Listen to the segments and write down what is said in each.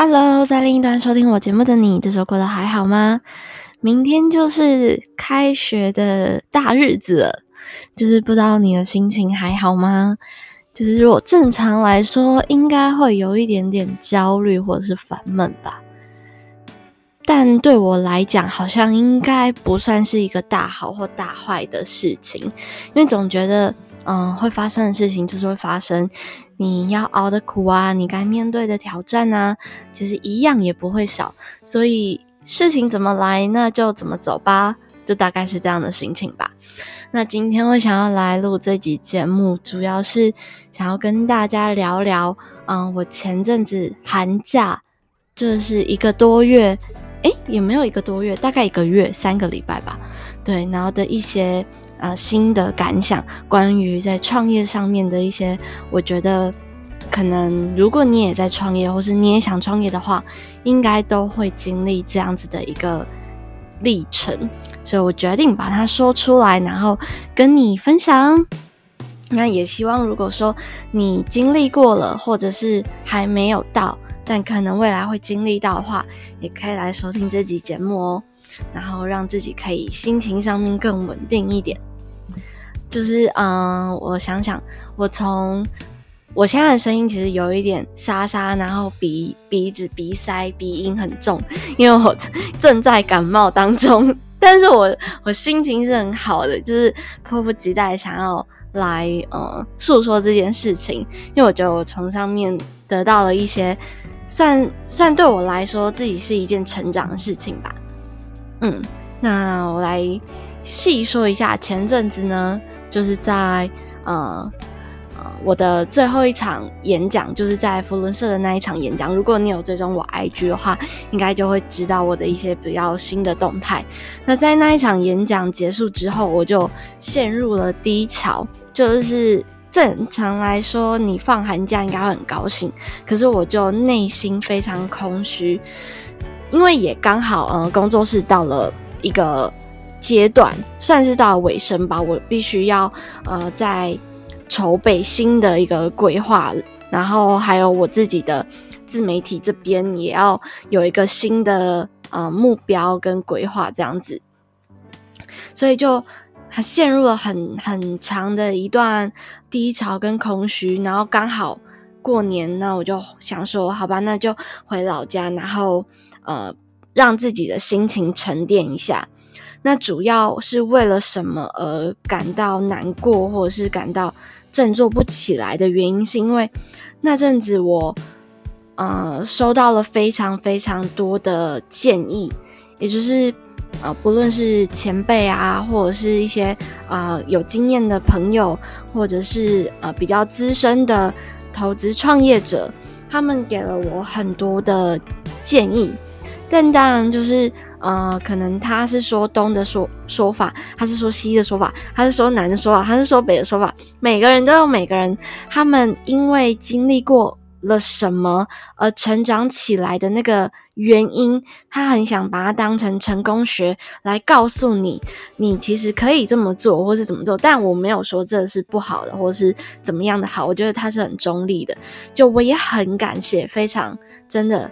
Hello，在另一端收听我节目的你，这周过得还好吗？明天就是开学的大日子了，就是不知道你的心情还好吗？就是如果正常来说，应该会有一点点焦虑或者是烦闷吧。但对我来讲，好像应该不算是一个大好或大坏的事情，因为总觉得，嗯，会发生的事情就是会发生。你要熬的苦啊，你该面对的挑战啊，其实一样也不会少。所以事情怎么来，那就怎么走吧，就大概是这样的心情吧。那今天我想要来录这集节目，主要是想要跟大家聊聊，嗯，我前阵子寒假就是一个多月，诶，也没有一个多月，大概一个月三个礼拜吧。对，然后的一些。呃，新的感想，关于在创业上面的一些，我觉得可能如果你也在创业，或是你也想创业的话，应该都会经历这样子的一个历程，所以我决定把它说出来，然后跟你分享。那也希望，如果说你经历过了，或者是还没有到，但可能未来会经历到的话，也可以来收听这集节目哦，然后让自己可以心情上面更稳定一点。就是，嗯，我想想，我从我现在的声音其实有一点沙沙，然后鼻鼻子鼻塞，鼻音很重，因为我正在感冒当中。但是我我心情是很好的，就是迫不及待想要来，呃，诉说这件事情，因为我觉得我从上面得到了一些，算算对我来说自己是一件成长的事情吧。嗯，那我来细说一下前阵子呢。就是在呃呃我的最后一场演讲，就是在福伦社的那一场演讲。如果你有追踪我 IG 的话，应该就会知道我的一些比较新的动态。那在那一场演讲结束之后，我就陷入了低潮。就是正常来说，你放寒假应该会很高兴，可是我就内心非常空虚，因为也刚好呃工作室到了一个。阶段算是到尾声吧，我必须要呃在筹备新的一个规划，然后还有我自己的自媒体这边也要有一个新的呃目标跟规划这样子，所以就陷入了很很长的一段低潮跟空虚，然后刚好过年，那我就想说，好吧，那就回老家，然后呃让自己的心情沉淀一下。那主要是为了什么而感到难过，或者是感到振作不起来的原因，是因为那阵子我呃收到了非常非常多的建议，也就是呃不论是前辈啊，或者是一些啊有经验的朋友，或者是呃比较资深的投资创业者，他们给了我很多的建议。但当然，就是呃，可能他是说东的说说法，他是说西的说法，他是说南的说法，他是说北的说法。每个人都有每个人他们因为经历过了什么而成长起来的那个原因，他很想把它当成成功学来告诉你，你其实可以这么做，或是怎么做。但我没有说这是不好的，或是怎么样的好，我觉得他是很中立的。就我也很感谢，非常真的。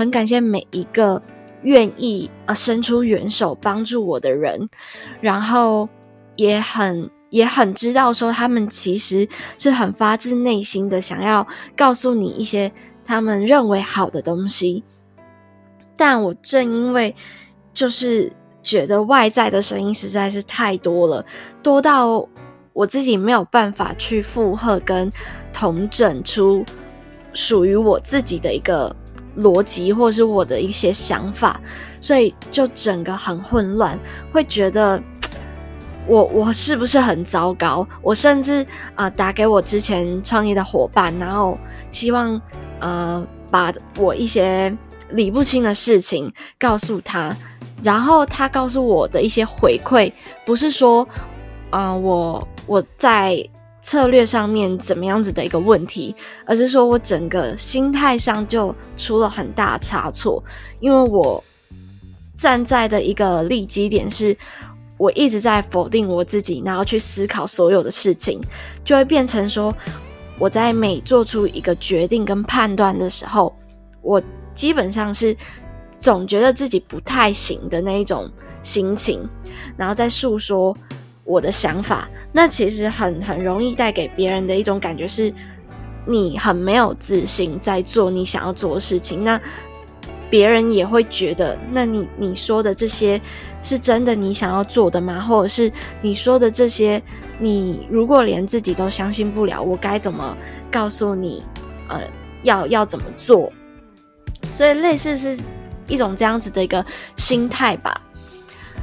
很感谢每一个愿意啊伸出援手帮助我的人，然后也很也很知道说他们其实是很发自内心的想要告诉你一些他们认为好的东西，但我正因为就是觉得外在的声音实在是太多了，多到我自己没有办法去附和跟同整出属于我自己的一个。逻辑或是我的一些想法，所以就整个很混乱，会觉得 我我是不是很糟糕？我甚至啊打给我之前创业的伙伴，然后希望呃把我一些理不清的事情告诉他，然后他告诉我的一些回馈，不是说啊我我在。策略上面怎么样子的一个问题，而是说我整个心态上就出了很大差错，因为我站在的一个立基点是，我一直在否定我自己，然后去思考所有的事情，就会变成说我在每做出一个决定跟判断的时候，我基本上是总觉得自己不太行的那一种心情，然后再诉说。我的想法，那其实很很容易带给别人的一种感觉是，你很没有自信在做你想要做的事情。那别人也会觉得，那你你说的这些是真的你想要做的吗？或者是你说的这些，你如果连自己都相信不了，我该怎么告诉你？呃，要要怎么做？所以类似是一种这样子的一个心态吧。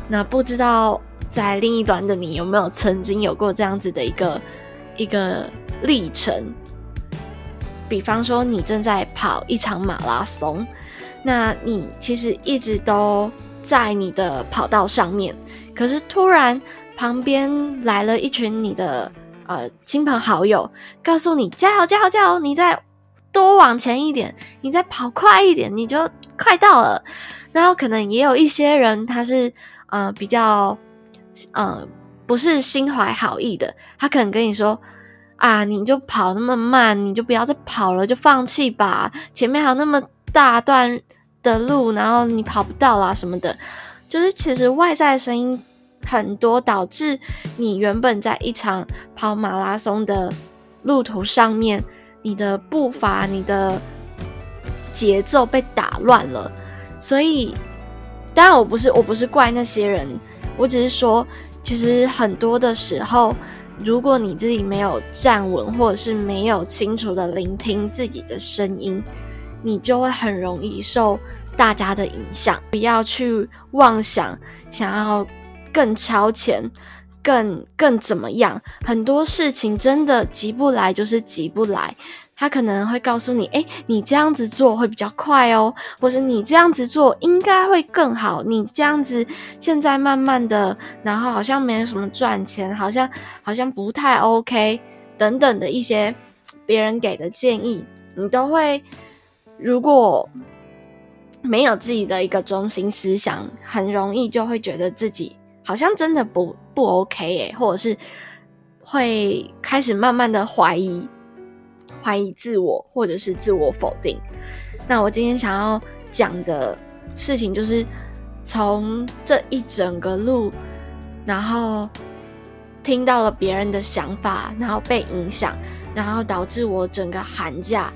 那不知道。在另一端的你有没有曾经有过这样子的一个一个历程？比方说，你正在跑一场马拉松，那你其实一直都在你的跑道上面，可是突然旁边来了一群你的呃亲朋好友，告诉你加油加油加油，你再多往前一点，你再跑快一点，你就快到了。然后可能也有一些人，他是呃比较。嗯，不是心怀好意的，他可能跟你说啊，你就跑那么慢，你就不要再跑了，就放弃吧。前面还有那么大段的路，然后你跑不到啦什么的。就是其实外在的声音很多，导致你原本在一场跑马拉松的路途上面，你的步伐、你的节奏被打乱了。所以，当然我不是我不是怪那些人。我只是说，其实很多的时候，如果你自己没有站稳，或者是没有清楚的聆听自己的声音，你就会很容易受大家的影响。不要去妄想想要更超前，更更怎么样？很多事情真的急不来，就是急不来。他可能会告诉你：“哎，你这样子做会比较快哦，或者你这样子做应该会更好。你这样子现在慢慢的，然后好像没有什么赚钱，好像好像不太 OK 等等的一些别人给的建议，你都会如果没有自己的一个中心思想，很容易就会觉得自己好像真的不不 OK 哎，或者是会开始慢慢的怀疑。”怀疑自我，或者是自我否定。那我今天想要讲的事情，就是从这一整个路，然后听到了别人的想法，然后被影响，然后导致我整个寒假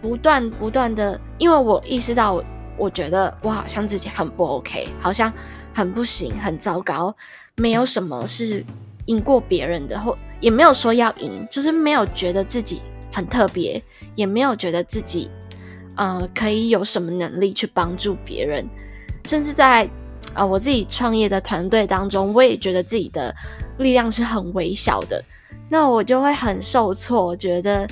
不断不断的，因为我意识到，我觉得我好像自己很不 OK，好像很不行，很糟糕，没有什么是赢过别人的，或也没有说要赢，就是没有觉得自己。很特别，也没有觉得自己，呃，可以有什么能力去帮助别人，甚至在呃我自己创业的团队当中，我也觉得自己的力量是很微小的，那我就会很受挫，觉得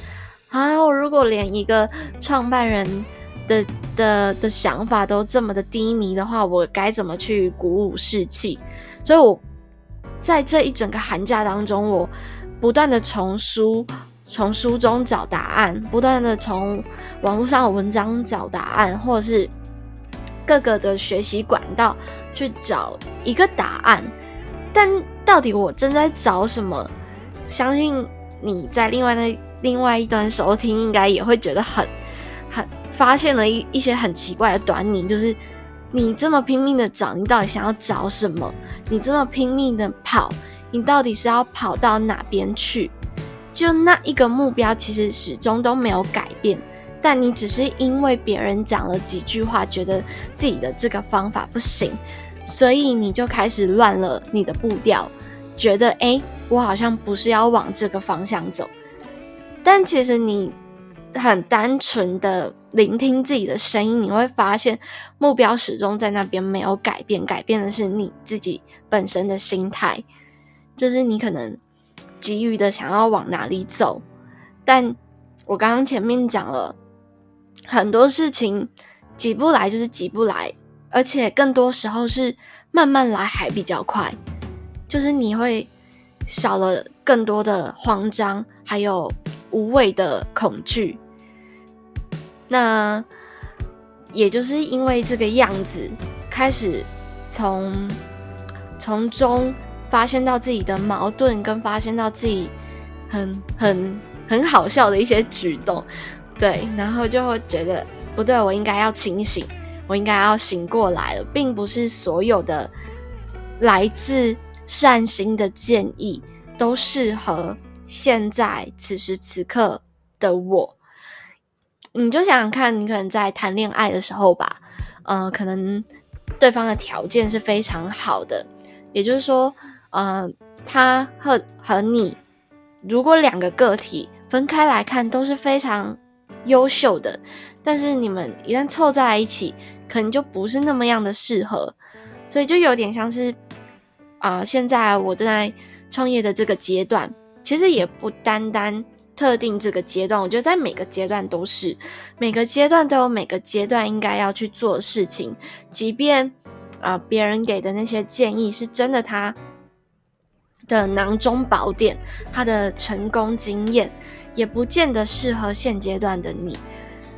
啊，我如果连一个创办人的的的想法都这么的低迷的话，我该怎么去鼓舞士气？所以我在这一整个寒假当中，我不断的重书。从书中找答案，不断的从网络上的文章找答案，或者是各个的学习管道去找一个答案。但到底我正在找什么？相信你在另外的另外一端收听，应该也会觉得很很发现了一一些很奇怪的端倪，就是你这么拼命的找，你到底想要找什么？你这么拼命的跑，你到底是要跑到哪边去？就那一个目标，其实始终都没有改变，但你只是因为别人讲了几句话，觉得自己的这个方法不行，所以你就开始乱了你的步调，觉得哎，我好像不是要往这个方向走。但其实你很单纯的聆听自己的声音，你会发现目标始终在那边没有改变，改变的是你自己本身的心态，就是你可能急于的想要往哪里走，但我刚刚前面讲了很多事情，急不来就是急不来，而且更多时候是慢慢来还比较快，就是你会少了更多的慌张，还有无谓的恐惧。那也就是因为这个样子，开始从从中发现到自己的矛盾，跟发现到自己很很很好笑的一些举动，对，然后就会觉得不对，我应该要清醒，我应该要醒过来了，并不是所有的来自善心的建议都适合现在此时此刻的我。你就想想看，你可能在谈恋爱的时候吧，呃，可能对方的条件是非常好的，也就是说，呃，他和和你，如果两个个体分开来看都是非常优秀的，但是你们一旦凑在一起，可能就不是那么样的适合，所以就有点像是，啊，现在我正在创业的这个阶段，其实也不单单。特定这个阶段，我觉得在每个阶段都是，每个阶段都有每个阶段应该要去做的事情。即便啊，别人给的那些建议是真的，他的囊中宝典，他的成功经验，也不见得适合现阶段的你。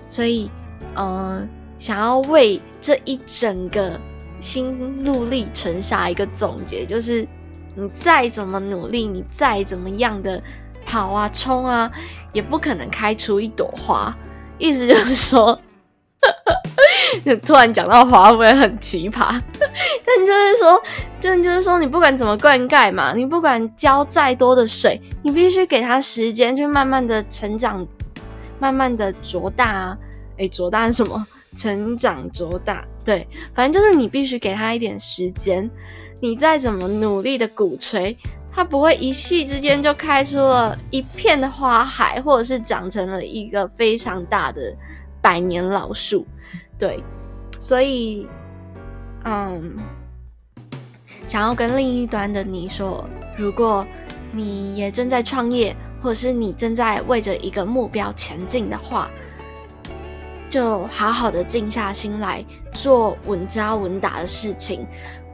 所以，嗯，想要为这一整个心路历程下一个总结，就是你再怎么努力，你再怎么样的。跑啊，冲啊，也不可能开出一朵花。意思就是说，突然讲到花会很奇葩，但就是说，真的就是说，你不管怎么灌溉嘛，你不管浇再多的水，你必须给它时间去慢慢的成长，慢慢的茁大啊。诶，茁大是什么？成长茁大，对，反正就是你必须给它一点时间。你再怎么努力的鼓吹。它不会一夕之间就开出了一片的花海，或者是长成了一个非常大的百年老树，对，所以，嗯，想要跟另一端的你说，如果你也正在创业，或者是你正在为着一个目标前进的话，就好好的静下心来做稳扎稳打的事情，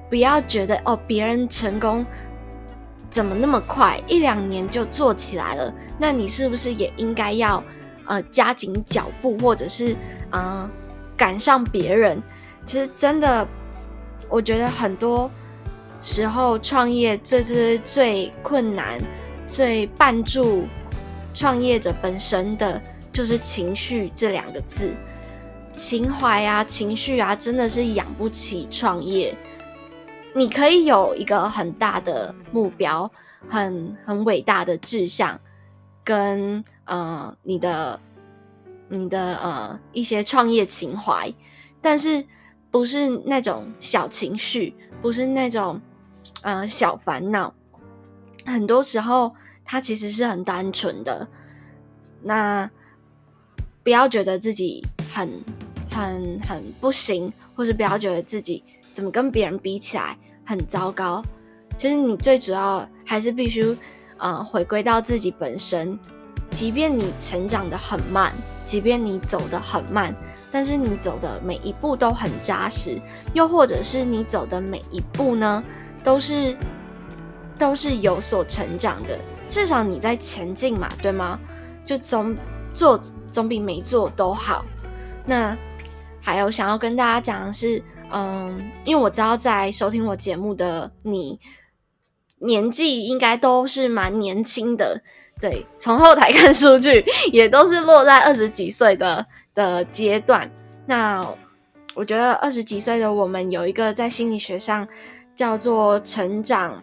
不要觉得哦，别人成功。怎么那么快？一两年就做起来了？那你是不是也应该要呃加紧脚步，或者是啊赶上别人？其实真的，我觉得很多时候创业最最最困难、最绊住创业者本身的就是情绪这两个字，情怀啊、情绪啊，真的是养不起创业。你可以有一个很大的目标，很很伟大的志向，跟呃你的你的呃一些创业情怀，但是不是那种小情绪，不是那种呃小烦恼，很多时候它其实是很单纯的。那不要觉得自己很很很不行，或是不要觉得自己。怎么跟别人比起来很糟糕？其实你最主要还是必须，呃，回归到自己本身。即便你成长的很慢，即便你走的很慢，但是你走的每一步都很扎实。又或者是你走的每一步呢，都是都是有所成长的。至少你在前进嘛，对吗？就总做总比没做都好。那还有想要跟大家讲的是。嗯，因为我知道在收听我节目的你，年纪应该都是蛮年轻的，对，从后台看数据也都是落在二十几岁的的阶段。那我觉得二十几岁的我们有一个在心理学上叫做成长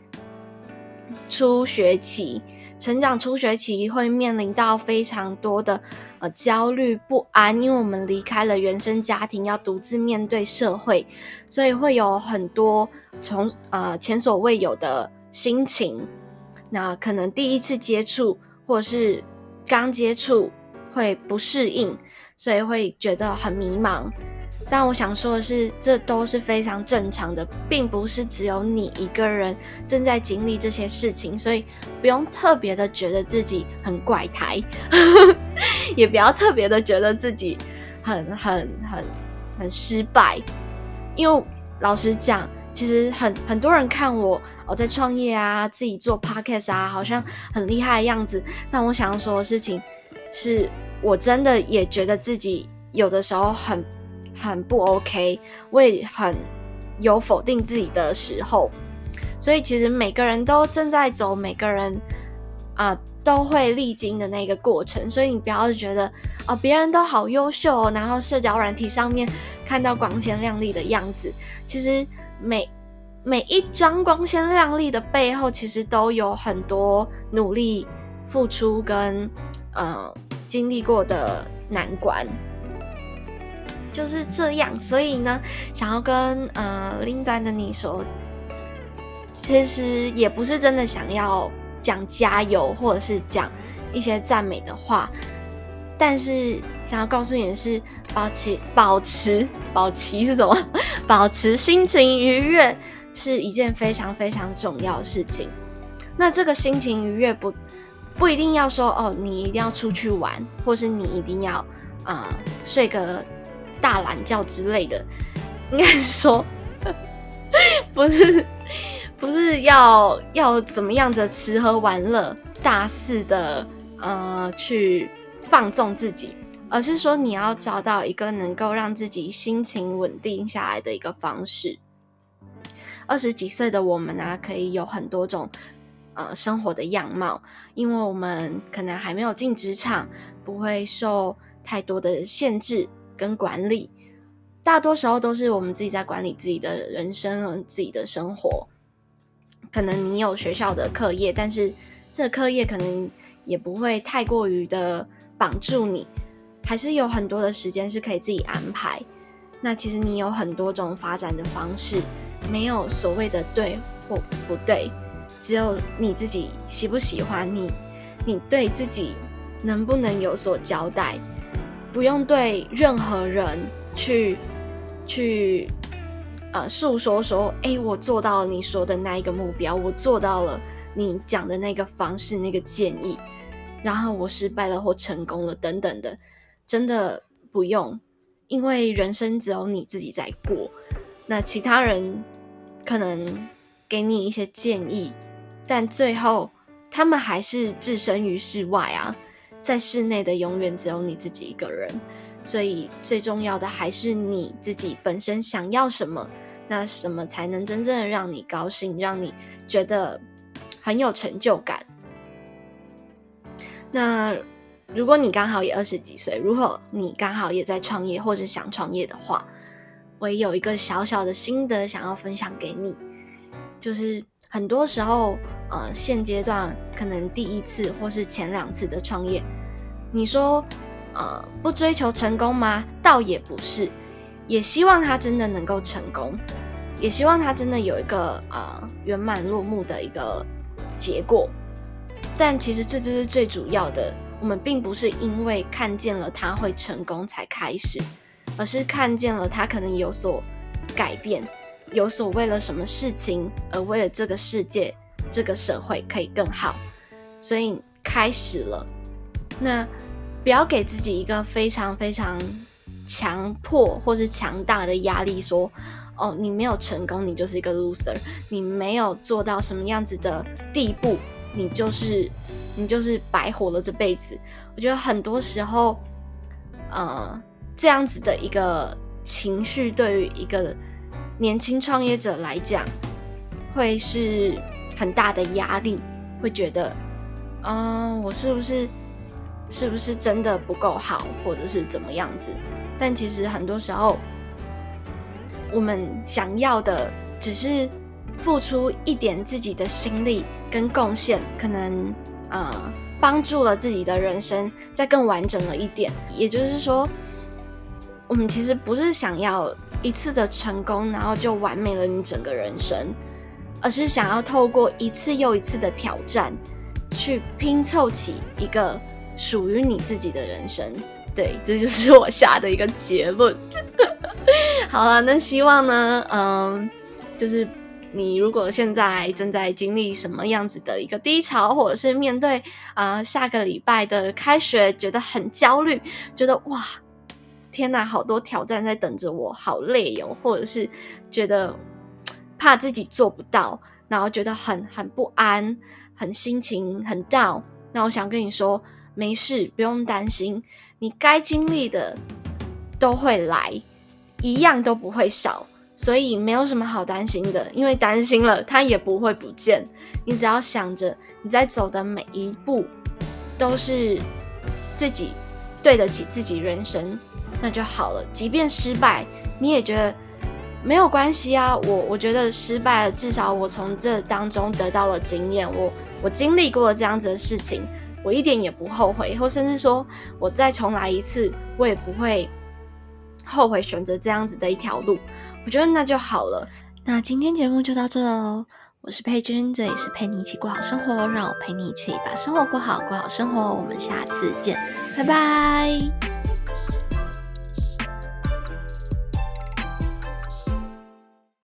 初学期。成长初学期会面临到非常多的呃焦虑不安，因为我们离开了原生家庭，要独自面对社会，所以会有很多从呃前所未有的心情。那可能第一次接触或是刚接触，会不适应，所以会觉得很迷茫。但我想说的是，这都是非常正常的，并不是只有你一个人正在经历这些事情，所以不用特别的觉得自己很怪胎，也不要特别的觉得自己很很很很失败。因为老实讲，其实很很多人看我我在创业啊，自己做 podcast 啊，好像很厉害的样子。但我想要说的事情是，我真的也觉得自己有的时候很。很不 OK，我也很有否定自己的时候，所以其实每个人都正在走，每个人啊都会历经的那个过程，所以你不要觉得哦别人都好优秀，然后社交软体上面看到光鲜亮丽的样子，其实每每一张光鲜亮丽的背后，其实都有很多努力付出跟呃经历过的难关。就是这样，所以呢，想要跟呃另端的你说，其实也不是真的想要讲加油，或者是讲一些赞美的话，但是想要告诉你的是，保持保持保持是什么？保持心情愉悦是一件非常非常重要的事情。那这个心情愉悦不不一定要说哦，你一定要出去玩，或是你一定要啊睡个。大懒觉之类的，应该说 不是不是要要怎么样子吃喝玩乐大肆的呃去放纵自己，而是说你要找到一个能够让自己心情稳定下来的一个方式。二十几岁的我们呢，可以有很多种呃生活的样貌，因为我们可能还没有进职场，不会受太多的限制。跟管理，大多时候都是我们自己在管理自己的人生和自己的生活。可能你有学校的课业，但是这课业可能也不会太过于的绑住你，还是有很多的时间是可以自己安排。那其实你有很多种发展的方式，没有所谓的对或不对，只有你自己喜不喜欢你，你对自己能不能有所交代。不用对任何人去去呃诉说说，哎，我做到了你说的那一个目标，我做到了你讲的那个方式、那个建议，然后我失败了或成功了等等的，真的不用，因为人生只有你自己在过，那其他人可能给你一些建议，但最后他们还是置身于世外啊。在室内的永远只有你自己一个人，所以最重要的还是你自己本身想要什么，那什么才能真正的让你高兴，让你觉得很有成就感。那如果你刚好也二十几岁，如果你刚好也在创业或者想创业的话，我也有一个小小的心得想要分享给你，就是很多时候。呃，现阶段可能第一次或是前两次的创业，你说呃不追求成功吗？倒也不是，也希望他真的能够成功，也希望他真的有一个呃圆满落幕的一个结果。但其实最最最最主要的，我们并不是因为看见了他会成功才开始，而是看见了他可能有所改变，有所为了什么事情而为了这个世界。这个社会可以更好，所以开始了。那不要给自己一个非常非常强迫或是强大的压力，说哦，你没有成功，你就是一个 loser；你没有做到什么样子的地步，你就是你就是白活了这辈子。我觉得很多时候，呃，这样子的一个情绪，对于一个年轻创业者来讲，会是。很大的压力，会觉得，嗯，我是不是是不是真的不够好，或者是怎么样子？但其实很多时候，我们想要的只是付出一点自己的心力跟贡献，可能呃帮助了自己的人生再更完整了一点。也就是说，我们其实不是想要一次的成功，然后就完美了你整个人生。而是想要透过一次又一次的挑战，去拼凑起一个属于你自己的人生。对，这就是我下的一个结论。好了，那希望呢，嗯，就是你如果现在正在经历什么样子的一个低潮，或者是面对啊下个礼拜的开学，觉得很焦虑，觉得哇，天哪，好多挑战在等着我，好累哟，或者是觉得怕自己做不到，然后觉得很很不安，很心情很 down。那我想跟你说，没事，不用担心。你该经历的都会来，一样都不会少，所以没有什么好担心的，因为担心了它也不会不见。你只要想着你在走的每一步都是自己对得起自己人生，那就好了。即便失败，你也觉得没有关系啊。我我觉得失败了，至少我从这当中得到了经验，我我经历过了这样子的事情。我一点也不后悔，或甚至说我再重来一次，我也不会后悔选择这样子的一条路。我觉得那就好了。那今天节目就到这喽。我是佩君，这里是陪你一起过好生活，让我陪你一起把生活过好，过好生活。我们下次见，拜拜。